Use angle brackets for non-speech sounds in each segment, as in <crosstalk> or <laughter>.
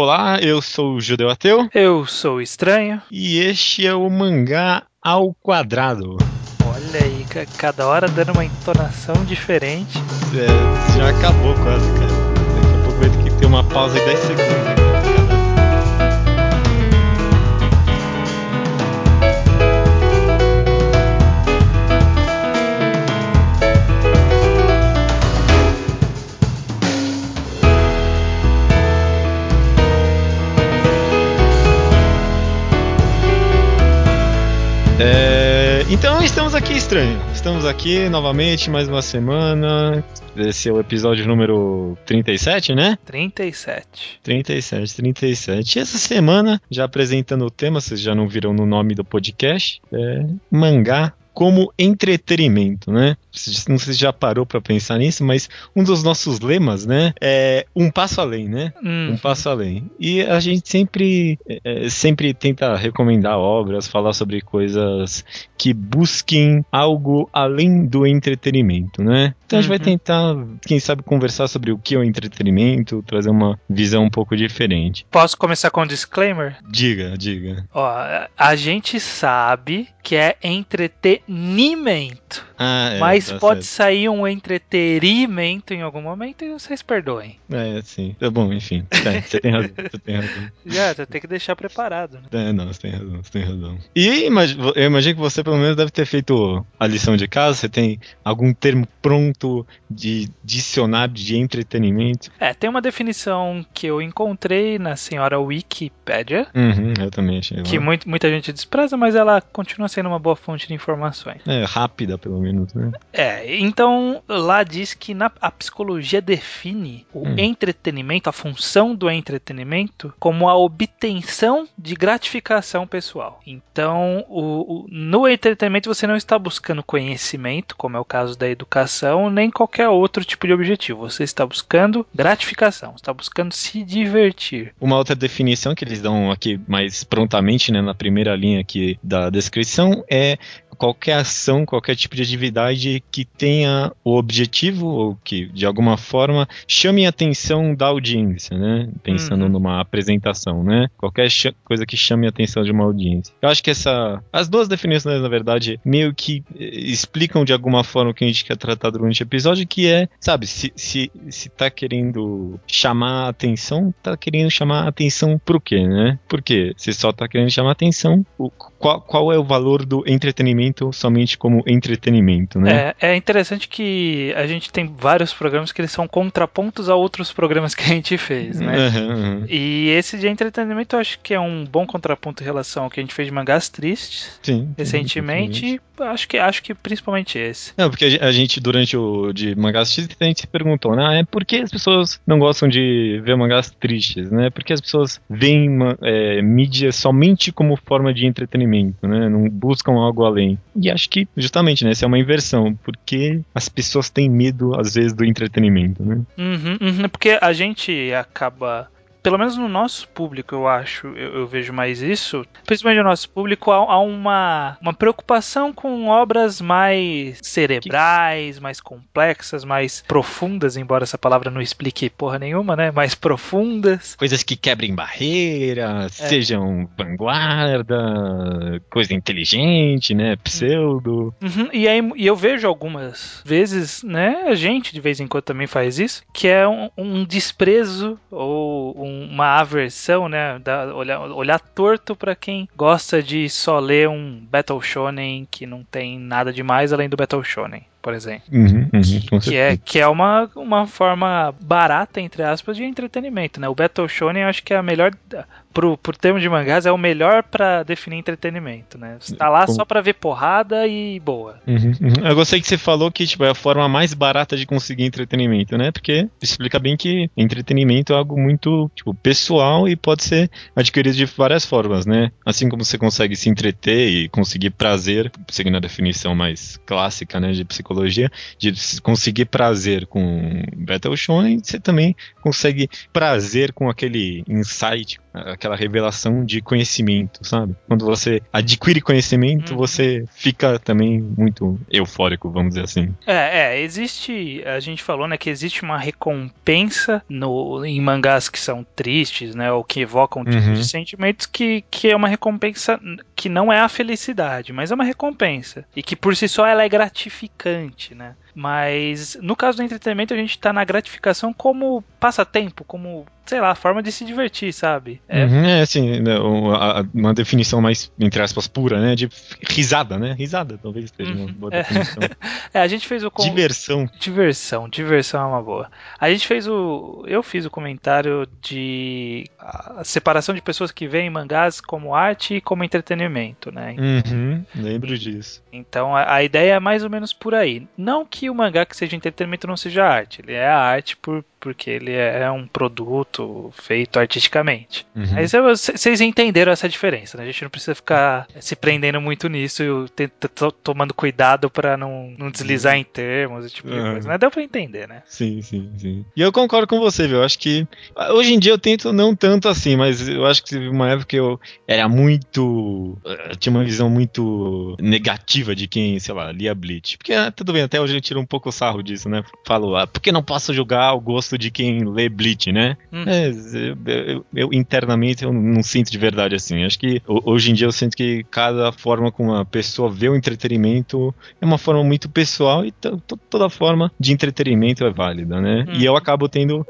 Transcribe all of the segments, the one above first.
Olá, eu sou o Judeu Ateu. Eu sou o Estranho. E este é o Mangá ao Quadrado. Olha aí, cada hora dando uma entonação diferente. É, já acabou quase, cara. Daqui a pouco vai ter que ter uma pausa de 10 segundos. Então estamos aqui, estranho. Estamos aqui novamente, mais uma semana. Esse é o episódio número 37, né? 37. 37, 37. E essa semana, já apresentando o tema, vocês já não viram no nome do podcast, é mangá como entretenimento, né? Não sei se já parou para pensar nisso, mas um dos nossos lemas, né, é um passo além, né? Hum. Um passo além. E a gente sempre, é, sempre tenta recomendar obras, falar sobre coisas que busquem algo além do entretenimento, né? Então a gente vai uhum. tentar, quem sabe, conversar sobre o que é o entretenimento, trazer uma visão um pouco diferente. Posso começar com um disclaimer? Diga, diga. Ó, a gente sabe que é entretenimento nimen. Ah, é, mas tá pode certo. sair um entretenimento em algum momento e vocês perdoem. É, sim. Tá bom, enfim. É, você tem razão. Você tem razão. <laughs> Já, você tem que deixar preparado. Né? É, não, você tem razão, você tem razão. E eu imagino que você pelo menos deve ter feito a lição de casa. Você tem algum termo pronto de dicionário de entretenimento? É, tem uma definição que eu encontrei na senhora Wikipedia. Uhum, eu também achei. Que muito, muita gente despreza, mas ela continua sendo uma boa fonte de informações. É, rápida pelo menos, né? É, então lá diz que na, a psicologia define o hum. entretenimento, a função do entretenimento, como a obtenção de gratificação pessoal. Então, o, o, no entretenimento você não está buscando conhecimento, como é o caso da educação, nem qualquer outro tipo de objetivo. Você está buscando gratificação, está buscando se divertir. Uma outra definição que eles dão aqui mais prontamente, né, na primeira linha aqui da descrição, é qualquer ação, qualquer tipo de atividade que tenha o objetivo ou que de alguma forma chame a atenção da audiência, né? Pensando uhum. numa apresentação, né? Qualquer coisa que chame a atenção de uma audiência. Eu acho que essa as duas definições na verdade meio que eh, explicam de alguma forma o que a gente quer tratar durante o episódio, que é, sabe, se se, se tá querendo chamar a atenção, tá querendo chamar a atenção pro quê, né? Porque se só tá querendo chamar a atenção, o, qual, qual é o valor do entretenimento entretenimento somente como entretenimento, né? É, é interessante que a gente tem vários programas que eles são contrapontos a outros programas que a gente fez, né? Uhum, uhum. E esse de entretenimento eu acho que é um bom contraponto em relação ao que a gente fez de mangás tristes sim, recentemente. Acho que acho que principalmente esse. Não, porque a gente durante o de mangás tristes a gente se perguntou, né? É por que as pessoas não gostam de ver mangás tristes, né? Porque as pessoas veem é, mídia somente como forma de entretenimento, né? Não buscam algo além. E acho que, justamente, né, essa é uma inversão, porque as pessoas têm medo, às vezes, do entretenimento, né? Uhum, uhum, porque a gente acaba pelo menos no nosso público, eu acho, eu, eu vejo mais isso. Principalmente no nosso público, há, há, uma, uma preocupação com obras mais cerebrais, mais complexas, mais profundas, embora essa palavra não explique porra nenhuma, né? Mais profundas. Coisas que quebrem barreiras, é. sejam vanguarda, coisa inteligente, né? Pseudo. Uhum. E aí e eu vejo algumas vezes, né? A gente de vez em quando também faz isso, que é um, um desprezo ou um uma aversão, né? Da, olhar, olhar torto para quem gosta de só ler um Battle Shonen que não tem nada demais além do Battle Shonen por exemplo. Uhum, uhum, que, é, que é uma, uma forma barata, entre aspas, de entretenimento, né? O Battle Shonen eu acho que é a melhor pro, por termo de mangás, é o melhor para definir entretenimento, né? Você tá lá só para ver porrada e boa. Uhum, uhum. Eu gostei que você falou que tipo, é a forma mais barata de conseguir entretenimento, né? Porque explica bem que entretenimento é algo muito tipo, pessoal e pode ser adquirido de várias formas, né? Assim como você consegue se entreter e conseguir prazer, seguindo a definição mais clássica, né, de psicologia psicologia, de conseguir prazer com Battle Shonen, você também consegue prazer com aquele insight, aquela revelação de conhecimento, sabe? Quando você adquire conhecimento, uhum. você fica também muito eufórico, vamos dizer assim. É, é, existe, a gente falou, né, que existe uma recompensa no, em mangás que são tristes, né, ou que evocam tipos uhum. de sentimentos que, que é uma recompensa que não é a felicidade, mas é uma recompensa e que por si só ela é gratificante, né? Mas no caso do entretenimento a gente está na gratificação como passatempo, como sei lá, forma de se divertir, sabe? É, uhum, é assim, né, uma definição mais, entre aspas, pura, né? De risada, né? Risada, talvez seja uma boa uhum. <laughs> definição. É. <laughs> é, a gente fez o. Com... Diversão. Diversão, diversão é uma boa. A gente fez o. Eu fiz o comentário de a separação de pessoas que veem mangás como arte e como entretenimento, né? Uhum, lembro disso. Então a, a ideia é mais ou menos por aí. Não que o mangá que seja entretenimento não seja arte, ele é arte por porque ele é um produto feito artisticamente. Uhum. Mas vocês entenderam essa diferença, né? A gente não precisa ficar se prendendo muito nisso e tomando cuidado para não, não deslizar em termos e tipo uhum. de coisa. Mas deu pra entender, né? Sim, sim, sim. E eu concordo com você, viu? Eu acho que hoje em dia eu tento não tanto assim, mas eu acho que teve uma época que eu era muito. Eu tinha uma visão muito negativa de quem, sei lá, lia Bleach. Porque ah, tudo bem, até hoje eu tiro um pouco o sarro disso, né? Falo, ah, por que não posso julgar o gosto de quem lê Bleach, né? Hum. É, eu, eu, eu, internamente eu não sinto de verdade assim. Acho que hoje em dia eu sinto que cada forma como uma pessoa vê o entretenimento é uma forma muito pessoal e toda forma de entretenimento é válida, né? Hum. E eu acabo tendo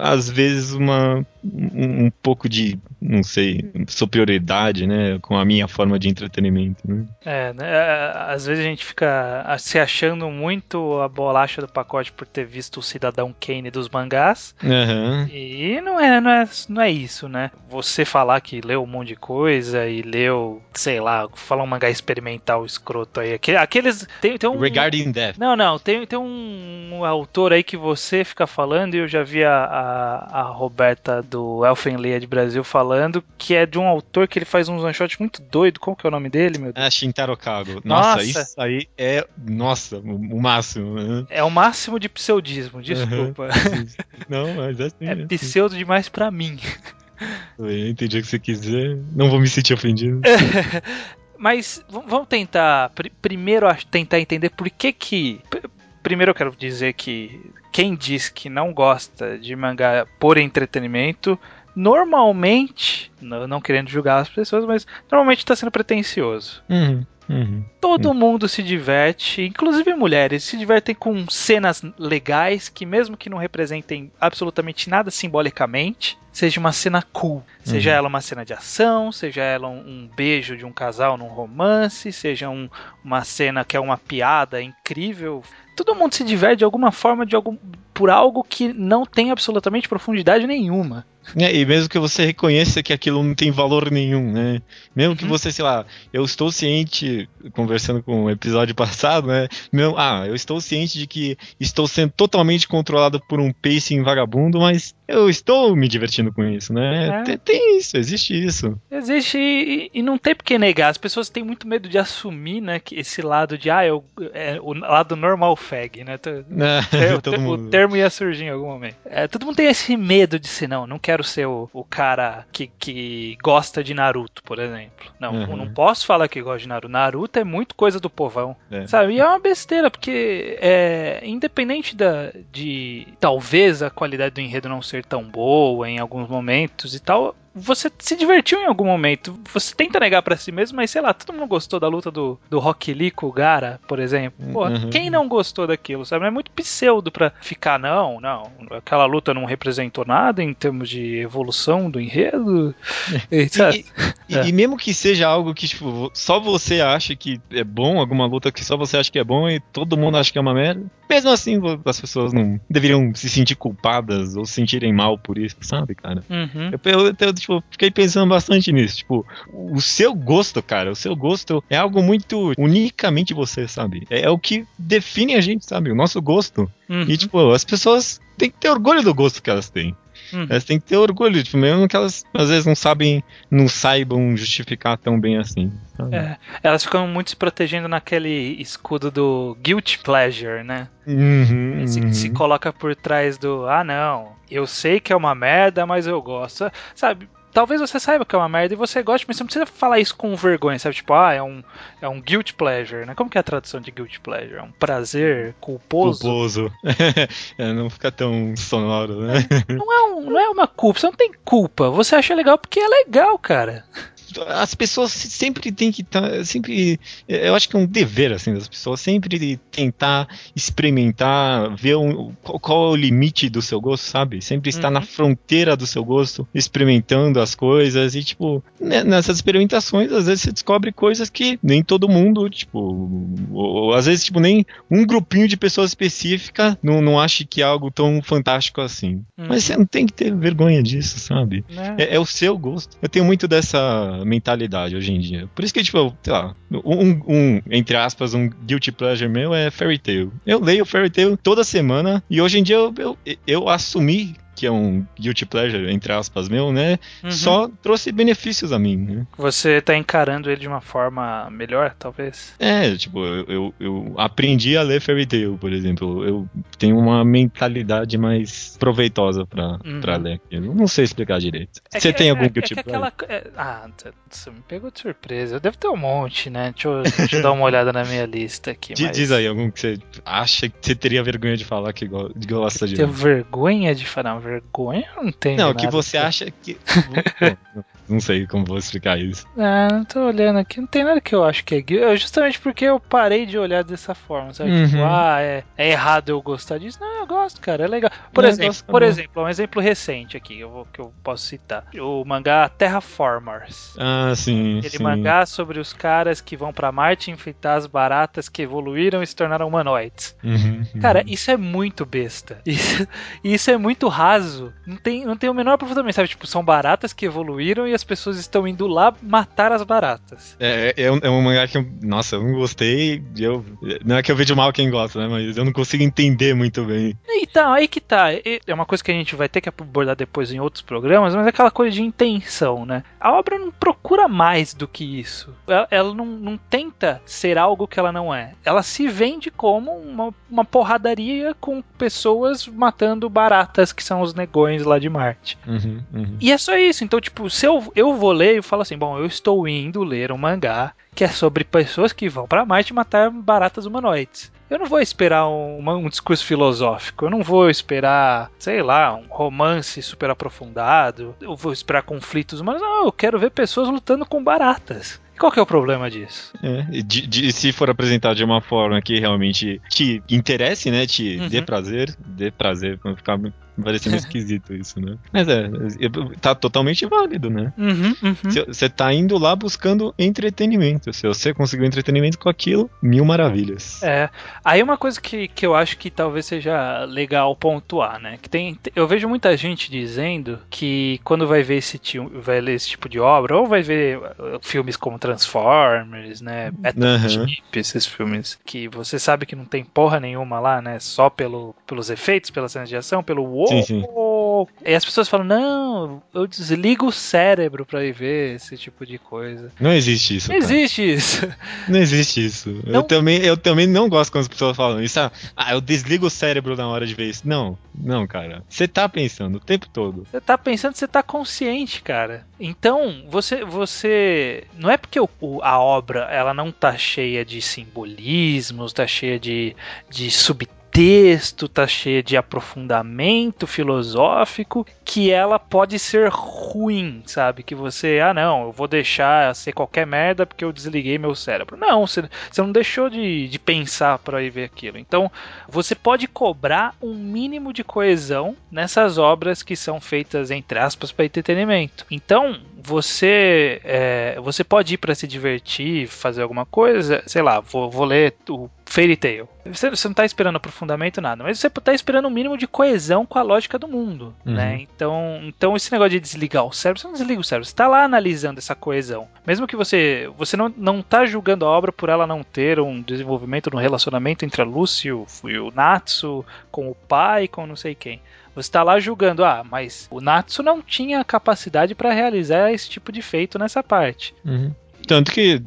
às vezes uma um, um, pouco de, não sei, superioridade, né, com a minha forma de entretenimento, né? É, né, é, às vezes a gente fica se achando muito a bolacha do pacote por ter visto o Cidadão Kane dos mangás, uhum. e não é, não é, não é isso, né? Você falar que leu um monte de coisa e leu, sei lá, falar um mangá experimental escroto aí, aqueles, tem, tem um... Regarding Death. Não, não, tem, tem um, um autor aí que você fica falando e eu já vi a, a, a Roberta do Elfenlied Brasil falando, que é de um autor que ele faz uns one shots muito doido. Qual que é o nome dele, meu Deus? É Shintaro Kago. Nossa, nossa, isso aí é, nossa, o máximo. Né? É o máximo de pseudismo, desculpa. Uhum. <laughs> Não, mas é assim. É, é pseudo demais para mim. Eu entendi o que você quiser. Não vou me sentir ofendido. <laughs> mas vamos tentar primeiro tentar entender por que que primeiro eu quero dizer que quem diz que não gosta de mangá por entretenimento, normalmente, não querendo julgar as pessoas, mas normalmente está sendo pretencioso. Uhum. Uhum, Todo uhum. mundo se diverte, inclusive mulheres, se divertem com cenas legais que, mesmo que não representem absolutamente nada simbolicamente, seja uma cena cool. Seja uhum. ela uma cena de ação, seja ela um, um beijo de um casal num romance, seja um, uma cena que é uma piada incrível todo mundo se diverte de alguma forma de algum, por algo que não tem absolutamente profundidade nenhuma. É, e mesmo que você reconheça que aquilo não tem valor nenhum, né? Mesmo que uhum. você, sei lá, eu estou ciente, conversando com o episódio <laughs> passado, né? Meu, ah, eu estou ciente de que estou sendo totalmente controlado por um pacing vagabundo, mas eu estou me divertindo com isso, né? É. Tem, tem, isso, existe isso. Existe e, e, não tem por que negar. As pessoas têm muito medo de assumir, né? Que esse lado de, ah, eu, é o lado normal fag, né? É, o, <laughs> termo, o, termo ia surgir em algum momento. É, todo mundo tem esse medo de ser, não, não quero ser o, o cara que, que gosta de Naruto, por exemplo. Não, uhum. não posso falar que gosto de Naruto. Naruto é muito coisa do povão, é. sabe? E é uma besteira, porque é, independente da, de talvez a qualidade do enredo não ser tão boa em alguns momentos e tal, você se divertiu em algum momento. Você tenta negar para si mesmo, mas sei lá, todo mundo gostou da luta do, do Rock Lee com o Gara, por exemplo. Pô, uhum. quem não gostou daquilo, sabe? É muito pseudo pra ficar, não, não. Aquela luta não representou nada em termos de evolução do enredo. <laughs> e, e, e, é. e, mesmo que seja algo que tipo, só você acha que é bom, alguma luta que só você acha que é bom e todo mundo acha que é uma merda, mesmo assim as pessoas não deveriam se sentir culpadas ou se sentirem mal por isso, sabe, cara? Uhum. Eu, eu, eu, tipo, fiquei pensando bastante nisso. Tipo, o seu gosto, cara, o seu gosto é algo muito unicamente você, sabe? É, é o que define a gente, sabe? O nosso gosto. Uhum. E, tipo, as pessoas têm que ter orgulho do gosto que elas têm. Uhum. Elas têm que ter orgulho, tipo, mesmo que elas às vezes não sabem, não saibam justificar tão bem assim. É, elas ficam muito se protegendo naquele escudo do guilt pleasure, né? Uhum, se, uhum. se coloca por trás do, ah não, eu sei que é uma merda, mas eu gosto. Sabe, talvez você saiba que é uma merda e você goste, mas você não precisa falar isso com vergonha, sabe? Tipo, ah, é um, é um guilt pleasure, né? Como que é a tradução de guilt pleasure? É um prazer culposo? Culposo. <laughs> é, não fica tão sonoro, né? Não é, um, não é uma culpa, você não tem culpa. Você acha legal porque é legal, cara <laughs> as pessoas sempre têm que estar, tá, sempre, eu acho que é um dever assim das pessoas sempre tentar experimentar, ver um, qual, qual, é o limite do seu gosto, sabe? Sempre estar uhum. na fronteira do seu gosto, experimentando as coisas e tipo né, nessas experimentações às vezes você descobre coisas que nem todo mundo, tipo, ou, ou às vezes tipo nem um grupinho de pessoas específica não, não acha que é algo tão fantástico assim. Uhum. Mas você não tem que ter vergonha disso, sabe? É. É, é o seu gosto. Eu tenho muito dessa mentalidade hoje em dia. Por isso que, tipo, sei lá, um, um, entre aspas, um guilty pleasure meu é Fairy Tail. Eu leio Fairy Tail toda semana e hoje em dia eu, eu, eu assumi que é um guilty pleasure, entre aspas, meu, né? Uhum. Só trouxe benefícios a mim, né? Você tá encarando ele de uma forma melhor, talvez? É, tipo, eu, eu, eu aprendi a ler Fairy Tail, por exemplo. Eu tenho uma mentalidade mais proveitosa pra, uhum. Pra ler aquilo. Não sei explicar direito. É você que, tem é, algum é, guilty é pleasure? Aquela, é, ah, você me pegou de surpresa. Eu devo ter um monte, né? Deixa eu, deixa eu dar uma olhada na minha lista aqui. Mas... Diz aí algum que você acha que você teria vergonha de falar que gosta de. Ter vergonha de falar? Vergonha não tem. Não, que você acha que. <laughs> não sei como vou explicar isso. Ah, não tô olhando aqui, não tem nada que eu acho que é guilty. Justamente porque eu parei de olhar dessa forma, sabe? Tipo, uhum. Tipo, ah, é, é, errado eu gostar disso. Não, eu gosto, cara, é legal. Por não, exemplo, por exemplo, um exemplo recente aqui eu vou, que eu posso citar. O mangá Terraformers. Ah, sim. Aquele sim. mangá sobre os caras que vão para Marte enfrentar as baratas que evoluíram e se tornaram humanoides. Uhum, uhum. Cara, isso é muito besta. <laughs> Isso, isso é muito raso. Não tem, não tem o menor aprofundamento, sabe? Tipo, são baratas que evoluíram e as pessoas estão indo lá matar as baratas. É, é, é, um, é mangá que eu, nossa, eu não gostei. Eu, não é que eu vejo mal quem gosta, né? Mas eu não consigo entender muito bem. Então, aí que tá. É uma coisa que a gente vai ter que abordar depois em outros programas, mas é aquela coisa de intenção, né? A obra não procura mais do que isso. Ela, ela não, não tenta ser algo que ela não é. Ela se vende como uma, uma porradaria com pessoas matando baratas, que são os negões lá de Marte. Uhum, uhum. E é só isso. Então, tipo, se eu, eu vou ler e falo assim, bom, eu estou indo ler um mangá que é sobre pessoas que vão para Marte matar baratas humanoides. Eu não vou esperar um, um, discurso filosófico, eu não vou esperar, sei lá, um romance super aprofundado, eu vou esperar conflitos humanos. Não, eu quero ver pessoas lutando com baratas. Qual que é o problema disso? É, de, de, se for apresentado de uma forma que realmente te interesse, né? Te uhum. dê prazer, dê prazer, pra ficar parecendo esquisito isso, né? Mas é, tá totalmente válido, né? Uhum, uhum. Você tá indo lá buscando entretenimento. Se você conseguiu entretenimento com aquilo, mil maravilhas. É. Aí uma coisa que, que eu acho que talvez seja legal pontuar, né? Que tem, eu vejo muita gente dizendo que quando vai ver esse, vai ler esse tipo de obra, ou vai ver uh, filmes como Transformers, né? Battleship, uhum. esses filmes que você sabe que não tem porra nenhuma lá, né? Só pelo, pelos efeitos, pelas cenas de ação, pelo wow. Sim, sim. E as pessoas falam: não, eu desligo o cérebro pra ir ver esse tipo de coisa. Não existe isso. Não existe isso. Não existe isso. Não. Eu, também, eu também não gosto quando as pessoas falam isso. Ah, eu desligo o cérebro na hora de ver isso. Não, não, cara. Você tá pensando o tempo todo. Você tá pensando, você tá consciente, cara. Então, você. você Não é porque o, a obra ela não tá cheia de simbolismos, tá cheia de, de subtextos texto, tá cheia de aprofundamento filosófico, que ela pode ser ruim, sabe? Que você, ah não, eu vou deixar ser qualquer merda porque eu desliguei meu cérebro. Não, você, você não deixou de, de pensar para ir ver aquilo. Então, você pode cobrar um mínimo de coesão nessas obras que são feitas, entre aspas, para entretenimento. Então, você, é, você pode ir para se divertir, fazer alguma coisa, sei lá, vou, vou ler o Fairy Tail. Você, você não está esperando aprofundamento, nada, mas você está esperando um mínimo de coesão com a lógica do mundo, uhum. né? Então, então, esse negócio de desligar o cérebro, você não desliga o cérebro, você está lá analisando essa coesão. Mesmo que você, você não, não tá julgando a obra por ela não ter um desenvolvimento no relacionamento entre a Lucy e o, e o Natsu, com o pai, com não sei quem Você está lá julgando, ah, mas o Natsu não tinha capacidade para realizar esse tipo de feito nessa parte. Uhum. Tanto que,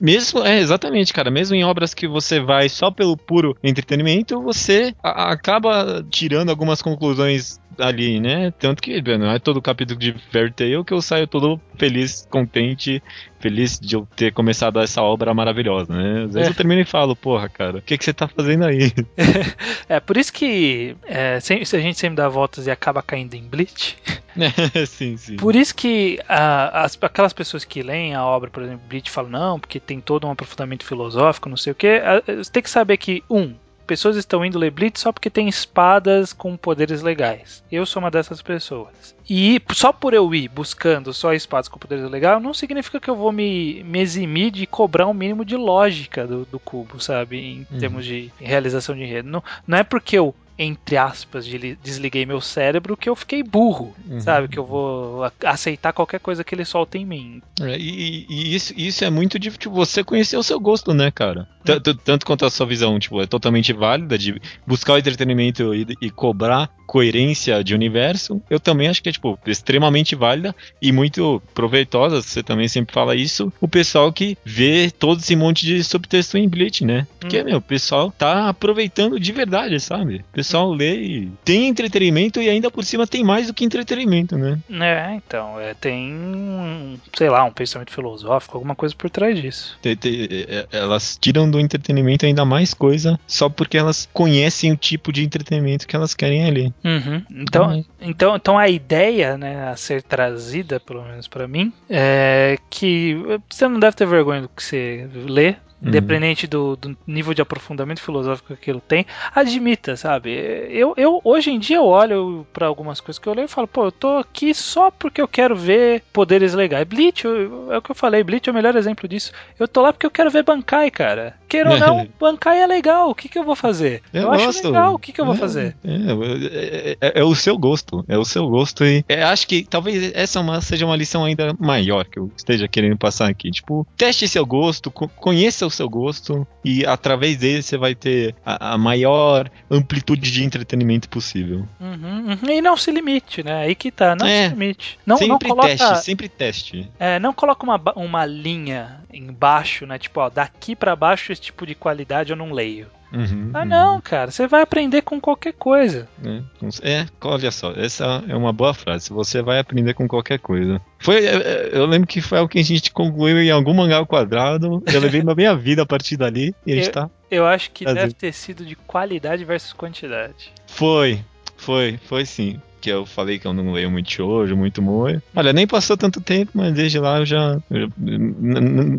mesmo, é exatamente, cara, mesmo em obras que você vai só pelo puro entretenimento, você acaba tirando algumas conclusões ali, né? Tanto que não é todo capítulo de Fairy Tail que eu saio todo feliz, contente, feliz de eu ter começado essa obra maravilhosa, né? Às vezes é. eu termino e falo, porra, cara, o que, que você tá fazendo aí? <laughs> é, por isso que é, se a gente sempre dá voltas e acaba caindo em Bleach. <laughs> sim, sim. Por isso que as, aquelas pessoas que leem a obra, por exemplo, Bleach, falam, não, porque tem todo um aprofundamento filosófico, não sei o que. Você tem que saber que, um, pessoas estão indo ler Blitz só porque tem espadas com poderes legais. Eu sou uma dessas pessoas. E só por eu ir buscando só espadas com poderes legais, não significa que eu vou me, me eximir de cobrar um mínimo de lógica do, do cubo, sabe? Em uhum. termos de realização de enredo. Não, não é porque eu entre aspas, desliguei meu cérebro que eu fiquei burro, uhum. sabe? Que eu vou aceitar qualquer coisa que ele solta em mim. É, e, e isso, isso, é muito de tipo, você conhecer o seu gosto, né, cara? Tanto, tanto quanto a sua visão, tipo, é totalmente válida de buscar o entretenimento e, e, cobrar coerência de universo. Eu também acho que é, tipo, extremamente válida e muito proveitosa, você também sempre fala isso, o pessoal que vê todo esse monte de subtexto em Bleach, né? Porque, hum. meu, o pessoal tá aproveitando de verdade, sabe? O pessoal hum. lê e tem entretenimento e ainda por cima tem mais do que entretenimento, né? É, então, é, tem, sei lá, um pensamento filosófico, alguma coisa por trás disso. Tem, tem, é, elas tiram do entretenimento ainda mais coisa só porque elas conhecem o tipo de entretenimento que elas querem ali. Uhum. Então, uhum. então, então a ideia né, a ser trazida, pelo menos para mim, é que você não deve ter vergonha do que você lê, Uhum. Independente do, do, nível de aprofundamento filosófico que aquilo tem, admita, sabe? Eu, eu hoje em dia eu olho para algumas coisas que eu leio e falo, pô, eu tô aqui só porque eu quero ver poderes legais. Bleach, eu, é o que eu falei, Bleach é o melhor exemplo disso. Eu tô lá porque eu quero ver Bankai, cara. Queira ou não, <laughs> Bankai é legal. O que, que eu vou fazer? Eu, eu acho legal. O que, que eu vou é, fazer? É, é, é, o seu gosto. É o seu gosto. E acho que talvez essa uma, seja uma lição ainda maior que eu esteja querendo passar aqui. Tipo, teste seu gosto, conheça o seu gosto e através dele você vai ter a, a maior amplitude de entretenimento possível. Uhum, uhum. E não se limite, né? Aí que tá, não é, se limite. Não, sempre não coloca, teste, sempre teste. É, não coloca uma, uma linha embaixo, né? Tipo, ó, daqui para baixo esse tipo de qualidade eu não leio. Uhum, ah, não, cara, você vai aprender com qualquer coisa. É, é, olha só, essa é uma boa frase. Você vai aprender com qualquer coisa. Foi, é, é, eu lembro que foi algo que a gente concluiu em algum mangá ao quadrado. Eu levei minha <laughs> meia vida a partir dali e a gente eu, tá. Eu acho que deve ter sido de qualidade versus quantidade. Foi, foi, foi sim que eu falei que eu não leio muito shoujo, muito moe. Olha, nem passou tanto tempo, mas desde lá eu já. Eu,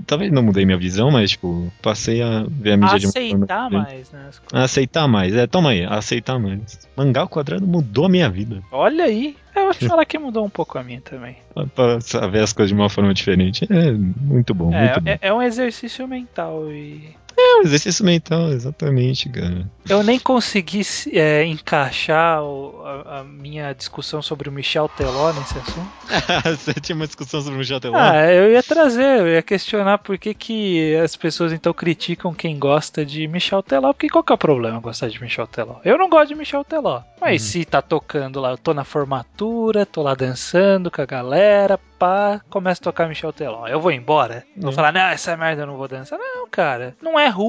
talvez não mudei minha visão, mas, tipo, passei a ver a mídia de Aceitar mais, né? Aceitar mais, é, toma aí, aceitar mais. Mangá ao quadrado mudou a minha vida. Olha aí. Eu vou te <laughs> falar que mudou um pouco a minha também. pra saber as coisas de uma forma diferente. É muito bom, é, muito bom. É, é um exercício mental e é, um exercício mental, exatamente, cara. Eu nem consegui é, encaixar o, a, a, minha discussão sobre o Michel Teló nesse assunto. <laughs> Você tinha uma discussão sobre o Michel Teló? Ah, eu ia trazer, eu ia questionar por que, que as pessoas então criticam quem gosta de Michel Teló, porque qual que é o problema gostar de Michel Teló? Eu não gosto de Michel Teló, mas uhum. se tá tocando lá, eu tô na formatura, tô lá dançando com a galera, pá, começa a tocar Michel Teló. Eu vou embora? Vou uhum. falar, não, essa merda eu não vou dançar. Não, cara, não é ruim,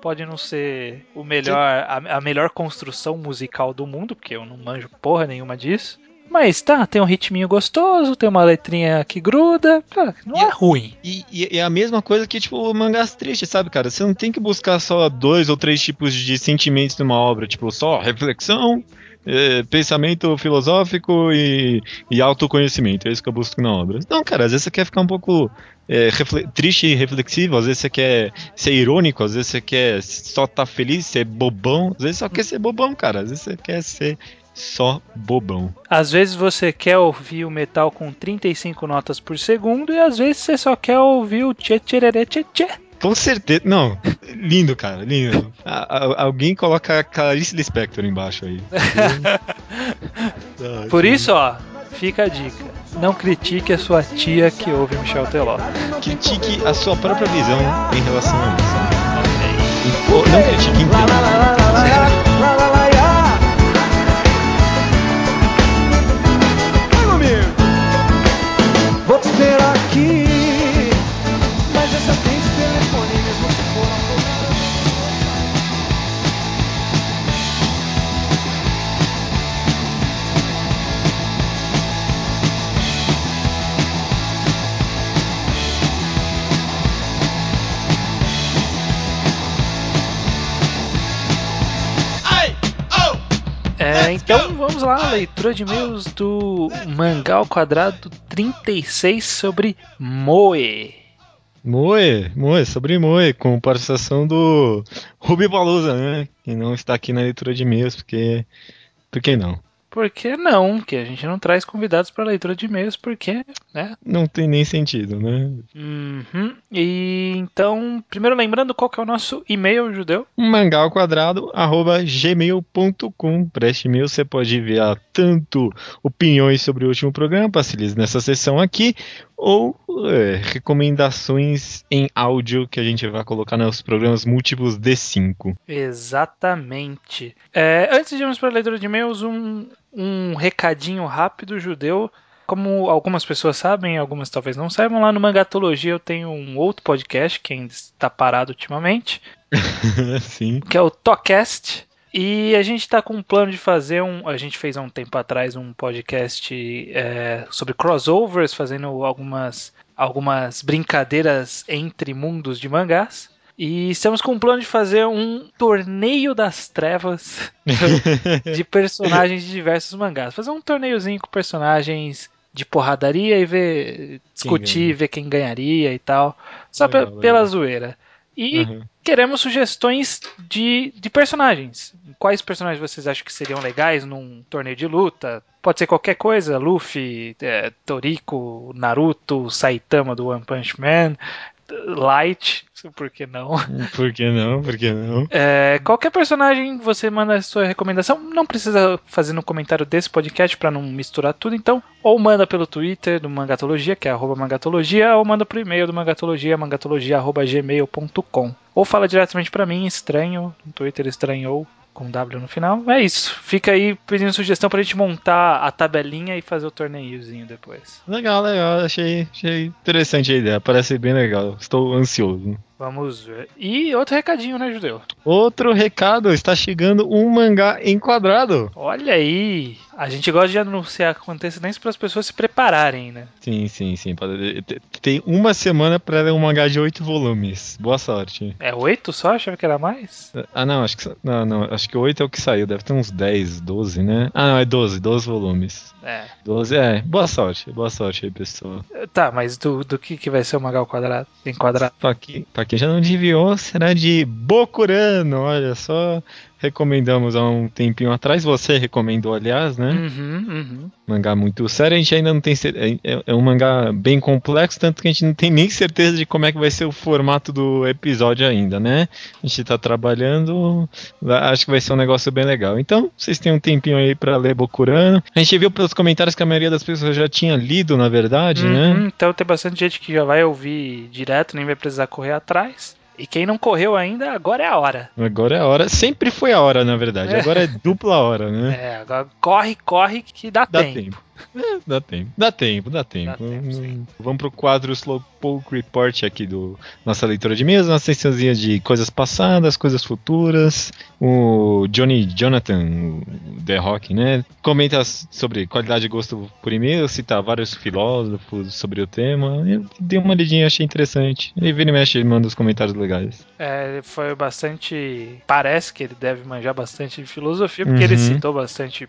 pode não ser o melhor, a, a, melhor construção musical do mundo, porque eu não manjo porra nenhuma disso. Mas tá, tem um ritminho gostoso, tem uma letrinha que gruda, não e, é ruim. E, e, é a mesma coisa que, tipo, mangás tristes, sabe, cara? Você não tem que buscar só dois ou três tipos de sentimentos numa obra, tipo, só reflexão, é, pensamento filosófico e, e autoconhecimento. É isso que eu busco na obra. Não, cara, às vezes você quer ficar um pouco é, triste e reflexivo, às vezes você quer ser irônico, às vezes você quer só estar tá feliz, ser bobão, às vezes só quer ser bobão, cara. Às vezes você quer ser só bobão. Às vezes você quer ouvir o metal com 35 notas por segundo e às vezes você só quer ouvir o tchê tchê tchê tchê. Com certeza. Não, lindo, cara, lindo. A, a, alguém coloca a Clarice Lispector embaixo aí. <laughs> Por isso, ó, fica a dica. Não critique a sua tia que ouve Michel Teló. Critique a sua própria visão em relação a isso. Okay. Não critique inteiro. Leitura de e-mails do Mangá ao Quadrado 36 sobre Moe. Moe, Moe, sobre Moe, com participação do Ruby Balusa, né? Que não está aqui na leitura de e-mails, porque. Por que não? Por que não? Que a gente não traz convidados para leitura de e-mails, porque, né? Não tem nem sentido, né? Uhum. E então, primeiro lembrando qual que é o nosso e-mail judeu? Mangá ao quadrado, arroba gmail.com. Para este e-mail você pode enviar tanto opiniões sobre o último programa, Pacilis, nessa sessão aqui, ou é, recomendações em áudio que a gente vai colocar nos programas múltiplos D5. Exatamente. É, antes de irmos para a leitura de e-mails, um, um recadinho rápido judeu. Como algumas pessoas sabem, algumas talvez não saibam, lá no Mangatologia eu tenho um outro podcast que ainda está parado ultimamente. <laughs> Sim. Que é o Tocast. E a gente está com um plano de fazer um. A gente fez há um tempo atrás um podcast é, sobre crossovers, fazendo algumas, algumas brincadeiras entre mundos de mangás. E estamos com um plano de fazer um torneio das trevas <laughs> de personagens de diversos mangás. Fazer um torneiozinho com personagens de porradaria e ver. discutir, ganha. ver quem ganharia e tal. Só Legal, legal. pela zoeira. E Uhum. queremos sugestões de, de personagens. Quais personagens vocês acham que seriam legais num torneio de luta? Pode ser qualquer coisa, Luffy, é, Toriko, Naruto, Saitama do One Punch Man, Light, por que não? <laughs> Por que não? Por que não? É, qualquer personagem você manda a sua recomendação, não precisa fazer no comentário desse podcast para não misturar tudo, então, ou manda pelo Twitter do Mangatologia, que é mangatologia, ou manda pro e-mail do mangatologia, mangatologia.gmail.com. Ou fala diretamente para mim, estranho, no Twitter estranhou com W no final. É isso. Fica aí pedindo sugestão pra gente montar a tabelinha e fazer o torneiozinho depois. Legal, legal. Achei, achei interessante a ideia. Parece bem legal. Estou ansioso. Vamos ver. E outro recadinho, né, Judeu? Outro recado: está chegando um mangá enquadrado. Olha aí, a gente gosta de anunciar com antecedência para as pessoas se prepararem, né? Sim, sim, sim. Tem uma semana para ler um mangá de oito volumes. Boa sorte. É oito só? Achava que era mais? Ah, não, acho que não, não, acho que oito é o que saiu. Deve ter uns 10, 12, né? Ah, não, é 12, 12 volumes. É. 12, é. Boa sorte, boa sorte aí, pessoal. Tá, mas do, do que, que vai ser o Magal quadrado? Enquadrado? Pra quem, quem já não adivinhou, será de Bokurano. Olha só, recomendamos há um tempinho atrás. Você recomendou, aliás, né? Uhum, uhum. Mangá muito sério. A gente ainda não tem é, é- é um mangá bem complexo, tanto que a gente não tem nem certeza de como é que vai ser o formato do episódio ainda, né? A gente tá trabalhando, acho que vai ser um negócio bem legal. Então, vocês têm um tempinho aí pra ler Bokurano. A gente viu pelos comentários que a maioria das pessoas já tinha lido, na verdade, né? Uhum, Então tem bastante gente que já vai ouvir direto, nem vai precisar correr atrás. E quem não correu ainda, agora é a hora. Agora é a hora. Sempre foi a hora, na verdade. É. Agora é dupla hora, né? É, agora corre, corre que dá, Dá tempo. tempo. É, <laughs> dá tempo. Dá tempo, dá tempo. Dá tempo. Vamos pro quadro Slowpoke Report aqui do nossa leitura de e-mails, nossa sessãozinha de coisas passadas, coisas futuras. O Johnny Jonathan, o The Rock, né? Comenta sobre qualidade de gosto por e-mail, cita vários filósofos sobre o tema. Eu dei uma lidinha, achei interessante. E vira e mexe, ele manda os comentários legais. É, foi bastante. Parece que ele deve manjar bastante de filosofia, porque ele Uhum. citou bastante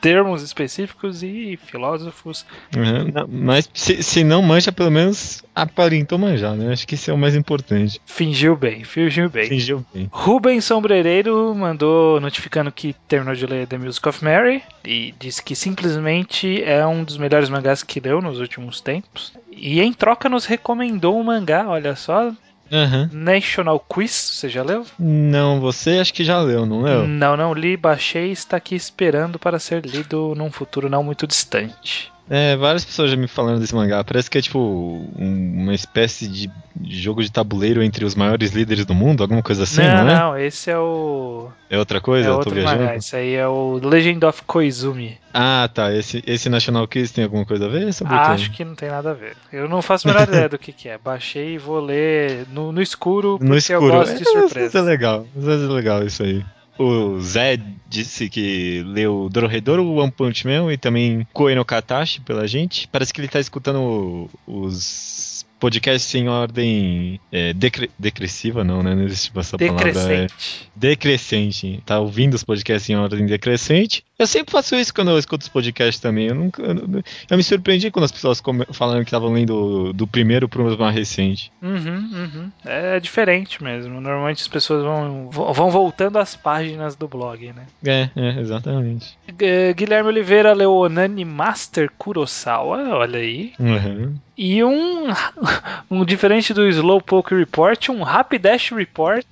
termos específicos e filósofos. Uhum. Não, Mas se, se não mancha, pelo menos aparentou manjar, né? Acho que isso é o mais importante. Fingiu bem, fingiu bem. Fingiu bem. Rubens Sombrereiro mandou notificando que terminou de ler The Music of Mary e disse que simplesmente é um dos melhores mangás que leu nos últimos tempos. E em troca nos recomendou um mangá, olha só, Aham. National Quiz, você já leu? Não, você acho que já leu, não leu? Não, não li, baixei e está aqui esperando para ser lido num futuro não muito distante. É, várias pessoas já me falaram desse mangá. Parece que é tipo um- uma espécie de jogo de tabuleiro entre os maiores líderes do mundo, alguma coisa assim, não, não, é? não, esse é o. É outra coisa? é Eu tô viajando? mangá. Esse aí é o Legend of Koizumi. Ah, tá. Esse, esse National Quiz tem alguma coisa a ver? Sobre? Acho que não tem nada a ver. Eu não faço a menor <laughs> ideia do que, que é. Baixei e vou ler no, no escuro, porque No eu escuro. gosto de É, Às vezes é surpresa. legal. Às vezes é legal isso aí. O Zé disse que leu Dororedoro, One Punch Man e também Koe no Katashi pela gente. Parece que ele tá escutando os podcast em ordem é, decre decressiva, não, né? Não existe essa palavra. É, decrescente. Tá ouvindo os podcasts em ordem decrescente. Eu sempre faço isso quando eu escuto os podcasts também. Eu, nunca, eu, eu me surpreendi quando as pessoas falaram que estavam lendo do primeiro para o mais recente. Uhum, uhum. É diferente mesmo. Normalmente as pessoas vão, vão voltando às páginas do blog, né? É, é exatamente. Guilherme Oliveira leu Onani Master Kurosawa, olha aí. Uhum. E um, <laughs> um diferente do Slowpoke Report, um Rapidash Report.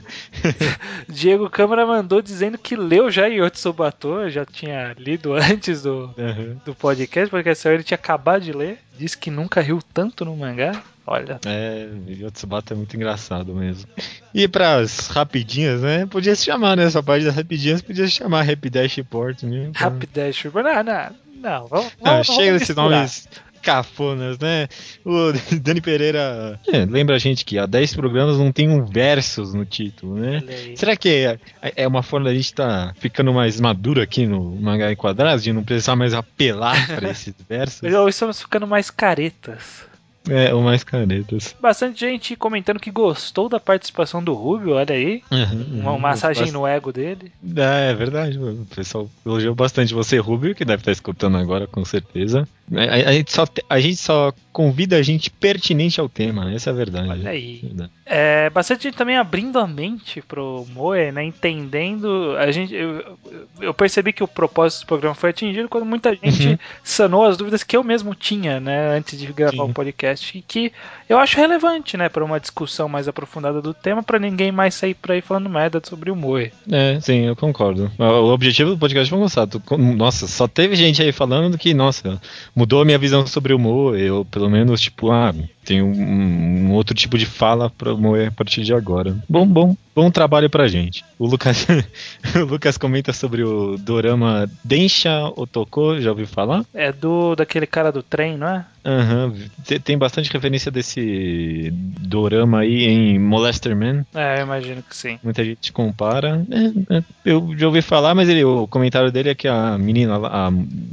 <laughs> Diego Câmara mandou dizendo que leu já Yotsubato, já tinha lido <laughs> antes do, uhum. do podcast, porque ele tinha acabado de ler. Disse que nunca riu tanto no mangá. Olha. É, Yotsubato é muito engraçado mesmo. E pras rapidinhas, né? Podia se chamar, né? Essa parte das rapidinhas podia se chamar Rapidash Report mesmo. Rapidash Report. Não, não, não. Vamos, não, vamos, chega desses nomes cafonas, né? O <laughs> Dani Pereira é, lembra a gente que há 10 programas não tem um versus no título, né? Será que é, é uma forma da gente estar tá ficando mais maduro aqui no Mangá em Quadrados, de não precisar mais apelar para <laughs> esses versos? Ou estamos ficando mais caretas. É, o mais caretas. Bastante gente comentando que gostou da participação do Rubio, olha aí. Uhum, uma massagem no ego dele. É, é verdade, o pessoal elogiou bastante você, Rubio, que deve estar escutando agora, com certeza. A, a, gente, só, a gente só convida a gente pertinente ao tema, né? essa é a verdade. Olha aí. Verdade. É, bastante gente também abrindo a mente pro Moe, né? Entendendo. A gente, eu, eu, percebi que o propósito do programa foi atingido quando muita gente uhum. sanou as dúvidas que eu mesmo tinha, né? Antes de gravar o podcast. E que eu acho relevante, né? Para uma discussão mais aprofundada do tema, para ninguém mais sair por aí falando merda sobre o Moe. É, sim, eu concordo. O objetivo do podcast foi gostado. Nossa, só teve gente aí falando que, nossa, mudou a minha visão sobre o Moe. Eu, pelo menos, tipo, ah, tem um, um, outro tipo de fala para moer a partir de agora. Bom, bom, bom trabalho pra gente. O Lucas, <laughs> o Lucas comenta sobre o dorama Densha Otoko, já ouviu falar? É do daquele cara do trem, não é? Aham, uhum. tem bastante referência desse dorama aí em Molester Man. É, eu imagino que sim. Muita gente compara. É, é, eu já ouvi falar, mas ele, o comentário dele é que a menina, a,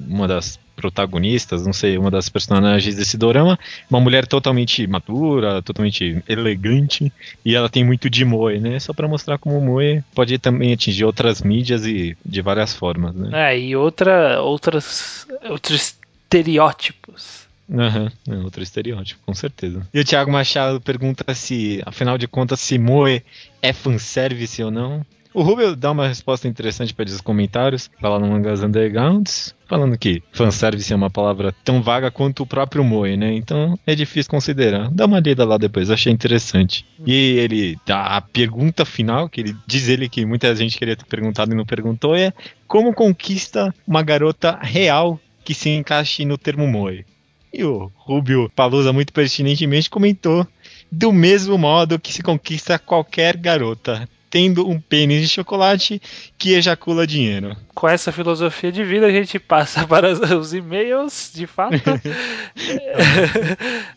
uma das protagonistas, não sei, uma das personagens desse dorama, uma mulher totalmente madura, totalmente elegante, e ela tem muito de moe, né? Só para mostrar como o moe pode também atingir outras mídias e de várias formas, né? É, e outra, outras, outros estereótipos. Aham, uhum, é outro estereótipo, com certeza. E o Thiago Machado pergunta se, afinal de contas, se Moe é fanservice ou não. O Rubio dá uma resposta interessante para esses comentários, fala no Mangas Undergrounds, falando que fanservice é uma palavra tão vaga quanto o próprio Moe, né? Então é difícil considerar. Dá uma lida lá depois, achei interessante. E ele dá a pergunta final, que ele diz ele que muita gente queria ter perguntado e não perguntou, é como conquista uma garota real que se encaixe no termo Moe? E o Rubio Palusa muito pertinentemente comentou do mesmo modo que se conquista qualquer garota, tendo um pênis de chocolate que ejacula dinheiro. Com essa filosofia de vida, a gente passa <laughs> para os e-mails, de fato. <laughs>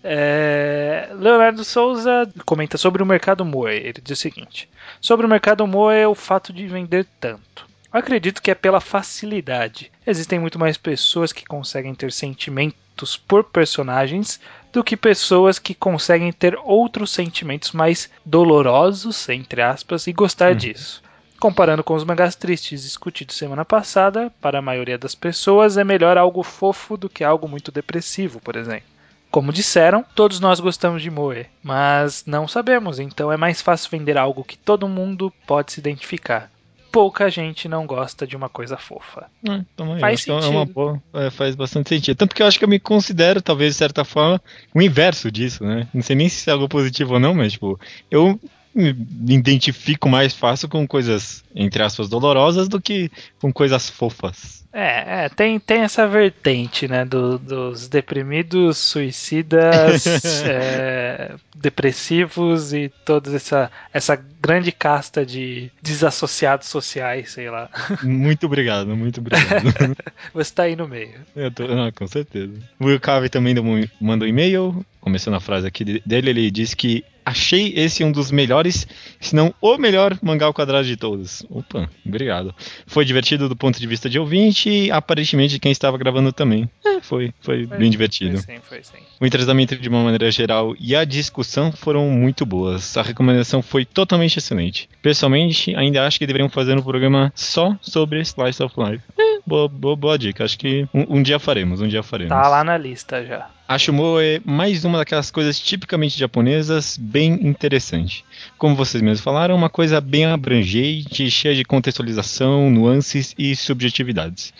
é, Leonardo Souza comenta sobre o mercado Moe. Ele diz o seguinte: Sobre o mercado Moe, é o fato de vender tanto. Eu acredito que é pela facilidade. Existem muito mais pessoas que conseguem ter sentimentos por personagens do que pessoas que conseguem ter outros sentimentos mais dolorosos, entre aspas, e gostar hum. disso. Comparando com os mangás tristes discutidos semana passada, para a maioria das pessoas é melhor algo fofo do que algo muito depressivo, por exemplo. Como disseram, todos nós gostamos de Moe, mas não sabemos, então é mais fácil vender algo que todo mundo pode se identificar pouca gente não gosta de uma coisa fofa. É, então faz sentido. É uma boa, é, faz bastante sentido. Tanto que eu acho que eu me considero, talvez, de certa forma, o inverso disso, né? Não sei nem se é algo positivo ou não, mas, tipo, eu me identifico mais fácil com coisas, entre aspas, dolorosas do que com coisas fofas. É, é tem, tem essa vertente, né, do, dos deprimidos, suicidas, <laughs> é, depressivos e toda essa, essa grande casta de desassociados sociais, sei lá. Muito obrigado, muito obrigado. <laughs> Você tá aí no meio. Eu tô, ah, com certeza. O Will Cave também mandou um e-mail, começando a frase aqui dele, ele disse que achei esse um dos melhores, se não o melhor mangá ao quadrado de todos. Opa, obrigado. Foi divertido do ponto de vista de ouvinte e aparentemente de quem estava gravando também. É, foi, foi, foi bem divertido. Foi sim, foi sim. O entretenimento de uma maneira geral e a discussão foram muito boas. A recomendação foi totalmente excelente. Pessoalmente, ainda acho que deveriam fazer um programa só sobre Slice of Life. É, boa, boa, boa dica. Acho que um, um dia faremos, um dia faremos. Tá lá na lista já. Acho Moe mais uma daquelas coisas tipicamente japonesas, bem interessante. Como vocês mesmos falaram, uma coisa bem abrangente, cheia de contextualização, nuances e subjetividades.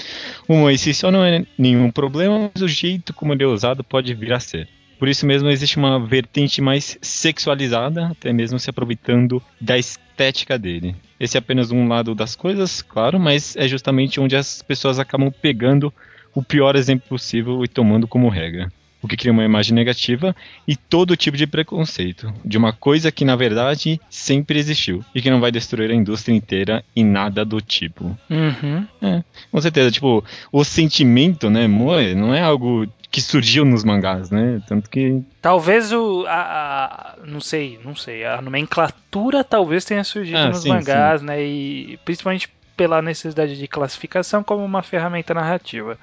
O Moe si só não é nenhum problema, mas o jeito como ele é usado pode vir a ser. Por isso mesmo existe uma vertente mais sexualizada, até mesmo se aproveitando da estética dele. Esse é apenas um lado das coisas, claro, mas é justamente onde as pessoas acabam pegando o pior exemplo possível e tomando como regra o que cria uma imagem negativa e todo tipo de preconceito, de uma coisa que na verdade sempre existiu e que não vai destruir a indústria inteira e nada do tipo. Uhum. É, com certeza, tipo, o sentimento, né, moe, não é algo que surgiu nos mangás, né? Tanto que. Talvez o. A, a, não sei, não sei. A nomenclatura talvez tenha surgido ah, nos sim, mangás, sim. né? E principalmente pela necessidade de classificação como uma ferramenta narrativa.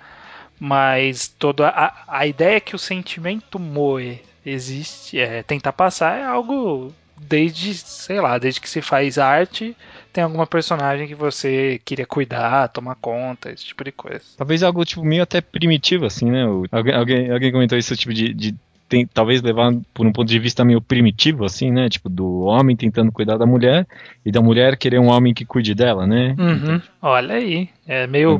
Mas toda a, a ideia que o sentimento moe existe, é, tentar passar é algo desde, sei lá, desde que se faz arte, tem alguma personagem que você queria cuidar, tomar conta, esse tipo de coisa. Talvez algo tipo meio até primitivo, assim, né? Alguém, alguém, alguém comentou isso, tipo de, de tem, talvez levar por um ponto de vista meio primitivo, assim, né? Tipo, do homem tentando cuidar da mulher e da mulher querer um homem que cuide dela, né? Uhum. Então, Olha aí, é meio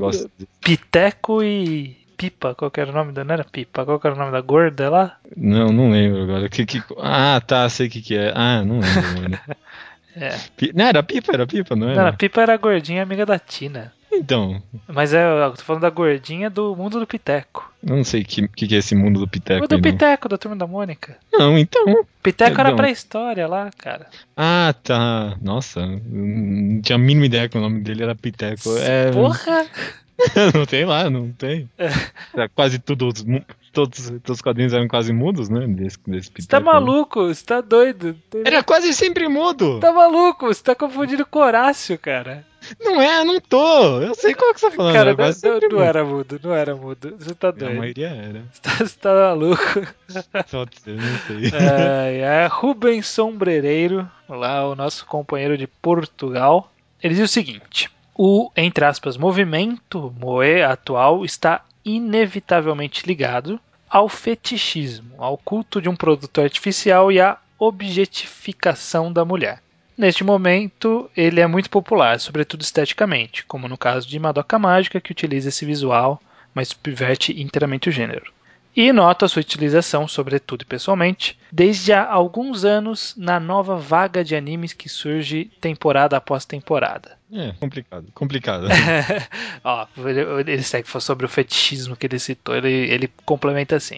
piteco e Pipa, qual que era o nome da. Não era Pipa, qual era o nome da gorda lá? Não, não lembro agora. Que, que... Ah, tá, sei o que, que é. Ah, não lembro, mano. <laughs> é. Não, era Pipa, era Pipa, não era? Não, a Pipa era a gordinha amiga da Tina. Então. Mas é, eu tô falando da gordinha do mundo do Piteco. Eu não sei o que, que, que, é esse mundo do Piteco. O do Piteco, da turma da Mônica. Não, então. Piteco era pré-história lá, cara. Ah, tá. Nossa, não tinha a mínima ideia que o nome dele era Piteco. É... Porra! <laughs> não tem lá, não tem. É. Quase todos, todos, todos os quadrinhos eram quase mudos, né? Desse, desse você tá maluco? Você tá doido? Era quase sempre mudo. Tá maluco? Você tá confundindo com Horácio, cara. Não é, não tô. Eu sei qual que você tá falando. Cara, não, não, não era mudo, não era mudo. Você tá doido. A maioria era. <laughs> Você tá, você tá maluco. Pode ser, não sei. <laughs> É, é Rubens Sombrereiro, lá o nosso companheiro de Portugal. Ele diz o seguinte: o, entre aspas, movimento moe atual está inevitavelmente ligado ao fetichismo, ao culto de um produto artificial e à objetificação da mulher. Neste momento, ele é muito popular, sobretudo esteticamente, como no caso de Madoka Mágica, que utiliza esse visual, mas subverte inteiramente o gênero e noto a sua utilização, sobretudo e pessoalmente, desde há alguns anos na nova vaga de animes que surge temporada após temporada. É, complicado, complicado. <laughs> Ó, ele, ele segue sobre o fetichismo que ele citou, ele, ele complementa assim.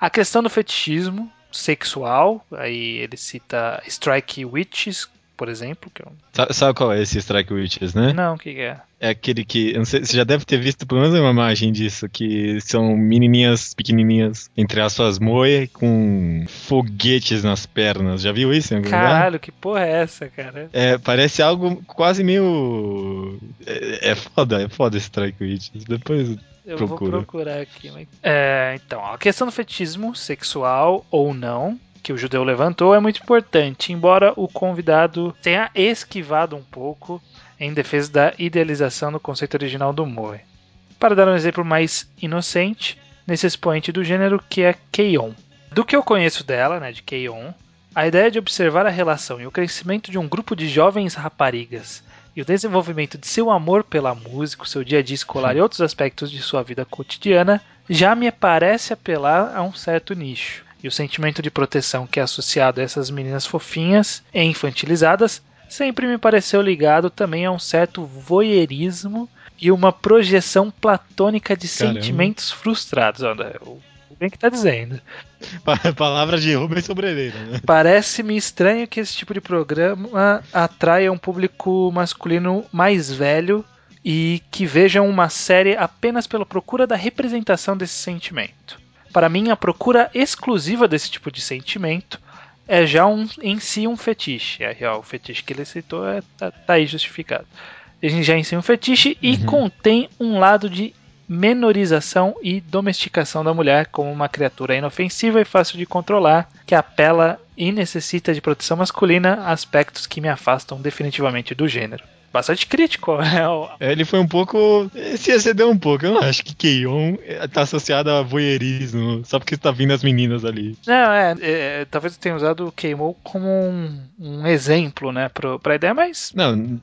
A questão do fetichismo sexual, aí ele cita Strike Witches por exemplo. Que é um... Sabe qual é esse Strike Witches, né? Não, o que, que, é? É aquele que. Sei, você já deve ter visto pelo menos uma imagem disso, que são menininhas pequenininhas entre as suas moe com foguetes nas pernas. Já viu isso em algum Caralho, lugar? que porra é essa, cara? É, parece algo quase meio. É, é foda, é foda esse Strike Witches. Depois. Eu Procura. vou procurar aqui. Mas... É, então, a questão do fetismo sexual ou não que o judeu levantou é muito importante, embora o convidado tenha esquivado um pouco em defesa da idealização do conceito original do moe. Para dar um exemplo mais inocente, nesse expoente do gênero que é Keion. Do que eu conheço dela, né, de Keion, a ideia de observar a relação e o crescimento de um grupo de jovens raparigas e o desenvolvimento de seu amor pela música, seu dia a dia escolar e outros aspectos de sua vida cotidiana já me parece apelar a um certo nicho. E o sentimento de proteção que é associado a essas meninas fofinhas e infantilizadas sempre me pareceu ligado também a um certo voyeurismo e uma projeção platônica de Caramba. sentimentos frustrados. O bem que tá dizendo. Palavras de Rubens Sobreira, né? Parece-me estranho que esse tipo de programa atraia um público masculino mais velho e que vejam uma série apenas pela procura da representação desse sentimento. Para mim, a procura exclusiva desse tipo de sentimento é já um, em si um fetiche. É real, o fetiche que ele citou é, tá, tá aí justificado. A gente já em si um fetiche e uhum. contém um lado de menorização e domesticação da mulher como uma criatura inofensiva e fácil de controlar, que apela e necessita de proteção masculina, aspectos que me afastam definitivamente do gênero bastante crítico. <laughs> Né? Ele foi um pouco. Se excedeu um pouco. Eu não acho que Keion tá associado a voyeurismo, só porque tá vindo as meninas ali. Não, é. é talvez eu tenha usado o Keimou como um, um exemplo, né, pro, pra ideia, mas. Não.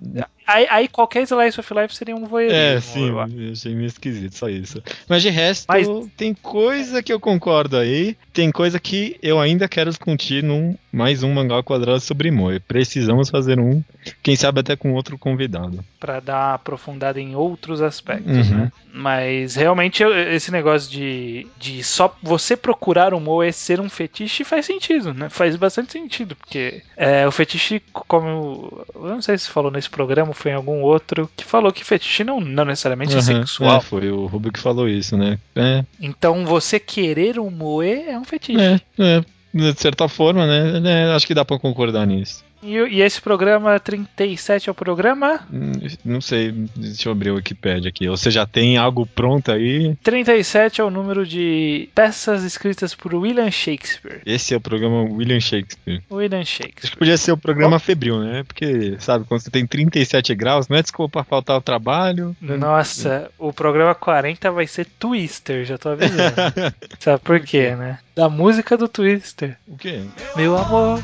Aí, aí, qualquer Slice of Life seria um voyeurismo. É, sim, eu achei meio esquisito, só isso. Mas de resto, Mas... tem coisa que eu concordo aí, tem coisa que eu ainda quero discutir num mais um mangá quadrado sobre Moe. Precisamos fazer um, quem sabe até com outro convidado. Para dar aprofundada em outros aspectos, uhum. né? Mas realmente esse negócio de, de só você procurar o Moe ser um fetiche faz sentido, né? Faz bastante sentido, porque é, o fetiche, como eu não sei se falou nesse programa, foi em algum outro, que falou que fetiche não, não necessariamente uhum, é sexual. É, foi o Rubio que falou isso, né? É. Então você querer um moe é um fetiche. É, é. De certa forma, né? É, acho que dá pra concordar nisso. E, e, esse programa 37 é o programa? Hum, não sei, deixa eu abrir o Wikipedia aqui. Você já tem algo pronto aí? 37 é o número de peças escritas por William Shakespeare. Esse é o programa William Shakespeare. William Shakespeare. Acho que podia ser o programa febril, né? Porque, sabe, quando você tem 37 graus, não é desculpa faltar o trabalho. Nossa, o programa 40 vai ser Twister, já tô avisando. <laughs> sabe por quê, né? Da música do Twister. O quê? Meu amor,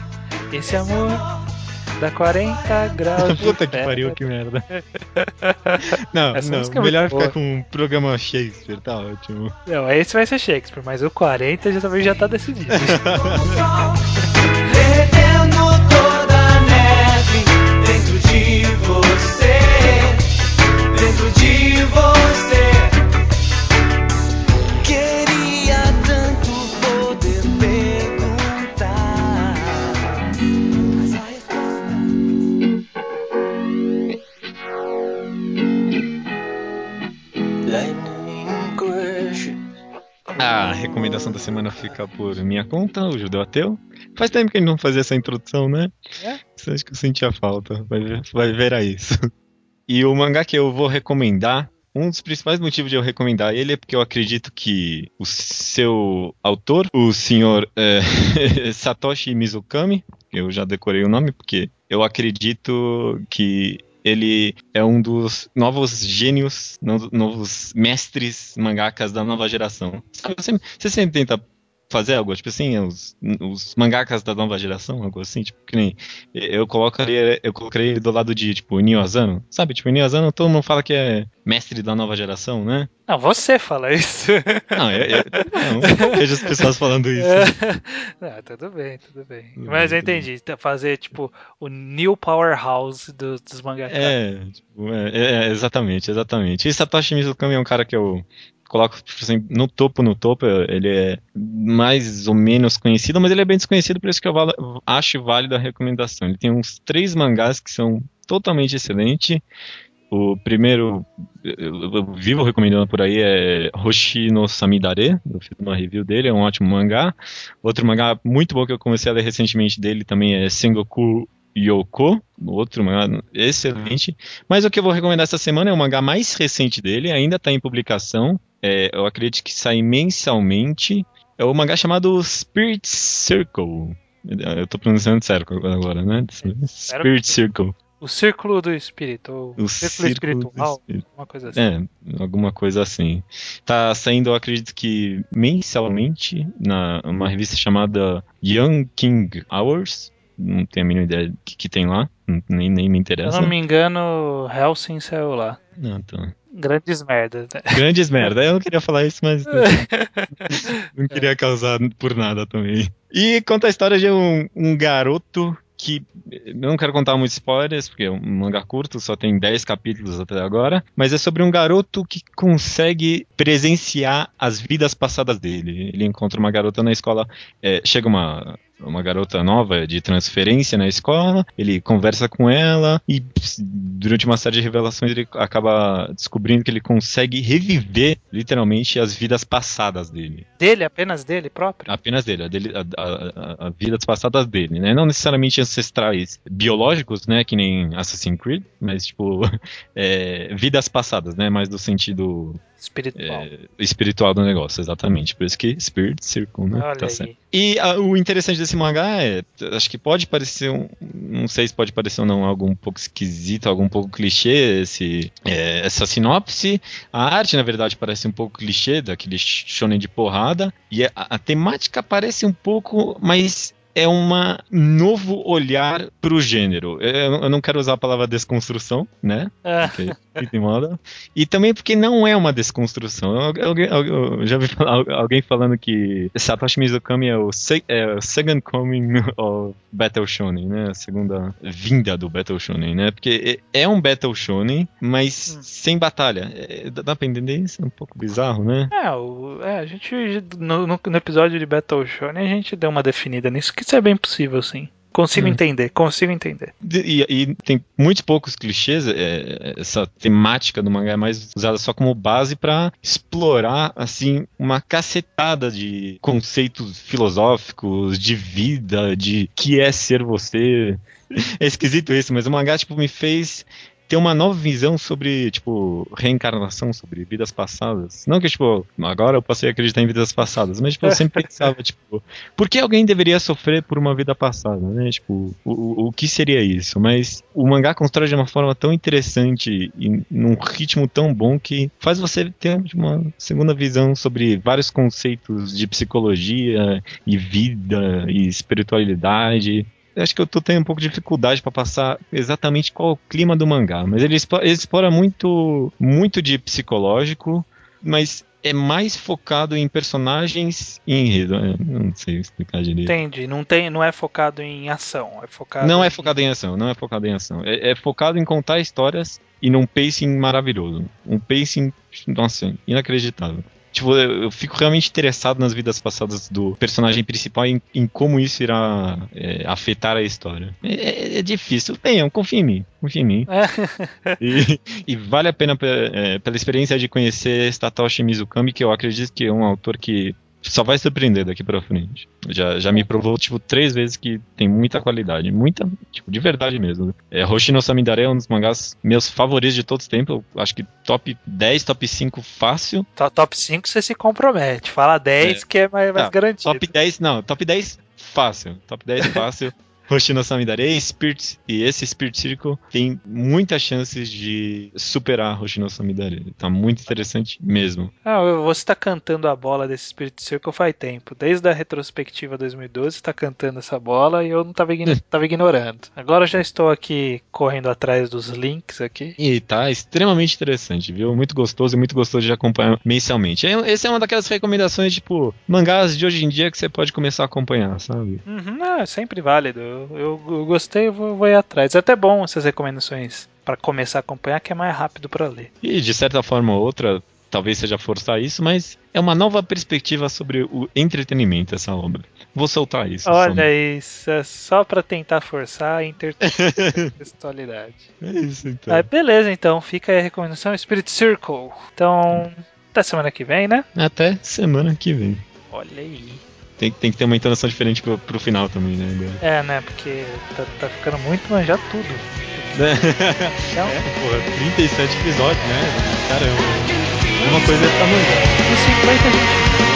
esse amor dá 40 graus. <laughs> Puta que pariu, que merda. <laughs> não, Essa não, é melhor ficar com um programa Shakespeare, tá ótimo. Não, esse vai ser Shakespeare, mas o 40 já também já tá decidido. toda a neve dentro de você, dentro de você. A recomendação da semana fica por minha conta, o Judeu Ateu. Faz tempo que a gente não fazia essa introdução, né? É? Acho que eu sentia falta. Vai ver, vai ver a isso. E o mangá que eu vou recomendar, um dos principais motivos de eu recomendar ele é porque eu acredito que o seu autor, o senhor é, <laughs> Satoshi Mizukami, eu já decorei o nome porque eu acredito que ele é um dos novos gênios, novos mestres mangakas da nova geração. Você, sempre tenta fazer algo, tipo assim, os, os mangakas da nova geração, algo assim, tipo, que nem eu colocaria, eu colocaria do lado de, tipo, Nio Asano, sabe? Tipo, Nio Asano todo mundo fala que é mestre da nova geração, né? Não, você fala isso. <laughs> Não, eu, eu não vejo as pessoas falando isso. Não, tudo bem, tudo bem. Mas eu entendi, fazer, tipo, o new powerhouse do, dos mangakas. É, tipo, é, é, exatamente, exatamente. E Satoshi Mizukami é um cara que eu coloco tipo assim, no topo, no topo, ele é mais ou menos conhecido, mas ele é bem desconhecido, por isso que eu acho válido a recomendação. Ele tem uns três mangás que são totalmente excelentes. O primeiro, eu vivo recomendando por aí, é Hoshi no Samidare. Eu fiz uma review dele, é um ótimo mangá. Outro mangá muito bom que eu comecei a ler recentemente dele também é Sengoku Yoko, outro mangá excelente. Mas o que eu vou recomendar essa semana é o mangá mais recente dele, ainda está em publicação. É, eu acredito que sai mensalmente. É o mangá chamado Spirit Circle. Eu estou pronunciando certo agora, né? Spirit Circle. O círculo do espírito, o, círculo, espiritual, espírito. alguma coisa assim. É, alguma coisa assim. Tá saindo, eu acredito que mensalmente, na uma revista chamada Young King Hours não tenho a mínima ideia do que, que tem lá, nem, nem me interessa. Se eu não me engano, Helsing saiu lá. Não, então. Grandes merdas. Né? Grandes merdas. Eu não queria falar isso, mas não queria <laughs> causar por nada também. E conta a história de um, um garoto que não quero contar muitos spoilers, porque é um mangá curto, só tem 10 capítulos até agora, mas é sobre um garoto que consegue presenciar as vidas passadas dele. Ele encontra uma garota na escola, é, chega uma uma garota nova de transferência na escola, ele conversa com ela e durante uma série de revelações ele acaba descobrindo que ele consegue reviver literalmente as vidas passadas dele. Dele, apenas dele próprio? Apenas dele, a, dele, a, a, a vidas passadas dele, né? Não necessariamente ancestrais biológicos, né? Que nem Assassin's Creed, mas tipo <laughs> é, vidas passadas, né? Mais do sentido Espiritual. É, espiritual do negócio, exatamente. Por isso que Spirit Circle, né? Olha tá aí. certo. E a, o interessante desse mangá é, acho que pode parecer, um, não sei se pode parecer ou não, algo um pouco esquisito, algo um pouco clichê, esse, é, essa sinopse. A arte, na verdade, parece um pouco clichê, daquele shonen de porrada. E a, a temática parece um pouco, mas é um novo olhar para o gênero. Eu, eu, não quero usar a palavra desconstrução, né? Ah. Porque, moda. E também porque não é uma desconstrução. Eu, eu, eu já vi <laughs> falar, alguém falando que Satoshi Mizukami é o, se, é o second coming <laughs> of Battle Shonen, né? A segunda vinda do Battle Shonen, né? Porque é um Battle Shonen, mas hum. sem batalha. É, dá pra entender isso? É um pouco bizarro, né? É, o, é a gente no, no, no episódio de Battle Shonen a gente deu uma definida nisso que isso é bem possível, sim. Consigo hum. entender, consigo entender. E, e, tem muitos poucos clichês. É, essa temática do mangá é mais usada só como base para explorar assim uma cacetada de conceitos filosóficos, de vida, de que é ser você. É esquisito isso, mas o mangá tipo me fez ter uma nova visão sobre, tipo, reencarnação, sobre vidas passadas. Não que, tipo, agora eu passei a acreditar em vidas passadas, mas, tipo, eu sempre <laughs> pensava, tipo, por que alguém deveria sofrer por uma vida passada, né? Tipo, o, o que seria isso? Mas o mangá constrói de uma forma tão interessante e num ritmo tão bom que faz você ter uma segunda visão sobre vários conceitos de psicologia e vida e espiritualidade acho que eu tô tendo um pouco de dificuldade para passar exatamente qual é o clima do mangá, mas ele explora, ele explora muito, muito de psicológico, mas é mais focado em personagens e enredo. Eu não sei explicar direito. Entendi. Não, tem, não é focado em ação. É focado não em... é focado em ação. Não é focado em ação. É, é focado em contar histórias e num pacing maravilhoso. Um pacing, nossa, inacreditável. Tipo, eu, fico realmente interessado nas vidas passadas do personagem principal e em, em como isso irá é, afetar a história. É, é, é difícil. Bem, confia em mim. Confia em mim. e, <laughs> e, vale a pena é, pela experiência de conhecer Satoshi Mizukami, que eu acredito que é um autor que só vai surpreender daqui pra frente. Já, já me provou, tipo, três vezes que tem muita qualidade. Muita, tipo, de verdade mesmo. É, Hoshino Samidare é um dos mangás meus favoritos de todos os tempos. Eu acho que top 10, top 5 fácil. Top 5 você se compromete. Fala 10 é. que é mais, mais não, garantido. Top 10, não. Top 10 fácil. Top 10 fácil. <laughs> Hoshino Samidare Spirit, e esse Spirit Circle tem muitas chances de superar Hoshino Samidare. Tá muito interessante mesmo. Ah, você está cantando a bola desse Spirit Circle faz tempo. Desde a retrospectiva 2012 está cantando essa bola e eu não estava ign <laughs> ignorando. Agora já estou aqui correndo atrás dos links aqui. E tá extremamente interessante, viu? Muito gostoso e muito gostoso de acompanhar mensalmente. Essa é uma daquelas recomendações, tipo, mangás de hoje em dia que você pode começar a acompanhar, sabe? Uhum, é sempre válido eu, eu, gostei, vou, vou ir atrás. É até bom essas recomendações para começar a acompanhar, que é mais rápido para ler. E de certa forma ou outra, talvez seja forçar isso, mas é uma nova perspectiva sobre o entretenimento essa obra. Vou soltar isso. Olha isso, é só para tentar forçar a intertextualidade. <laughs> é isso então. Ah, beleza, então fica aí a recomendação Spirit Circle. Então, até semana que vem, né? Até semana que vem. Olha aí. Tem, tem que ter uma entonação diferente pro, pro final também, né? É, né? Porque tá, tá ficando muito manjar tudo. <laughs> É. Então, é, porra, 37 episódios, né? Caramba. Uma coisa é tá manjando. E 50 a gente